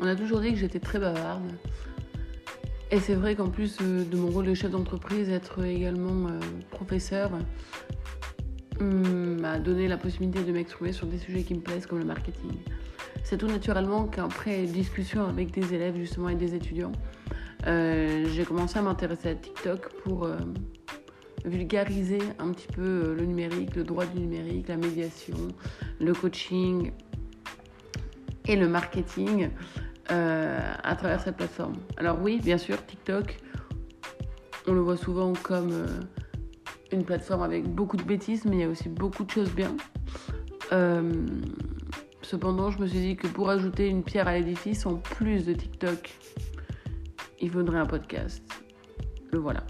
On a toujours dit que j'étais très bavarde. Et c'est vrai qu'en plus euh, de mon rôle de chef d'entreprise, être également euh, professeur hum, m'a donné la possibilité de m'exprimer sur des sujets qui me plaisent comme le marketing. C'est tout naturellement qu'après discussion avec des élèves justement et des étudiants, euh, j'ai commencé à m'intéresser à TikTok pour vulgariser un petit peu le numérique, le droit du numérique, la médiation, le coaching et le marketing euh, à travers cette plateforme. Alors oui, bien sûr, TikTok, on le voit souvent comme euh, une plateforme avec beaucoup de bêtises, mais il y a aussi beaucoup de choses bien. Euh, cependant, je me suis dit que pour ajouter une pierre à l'édifice, en plus de TikTok, il faudrait un podcast. Le voilà.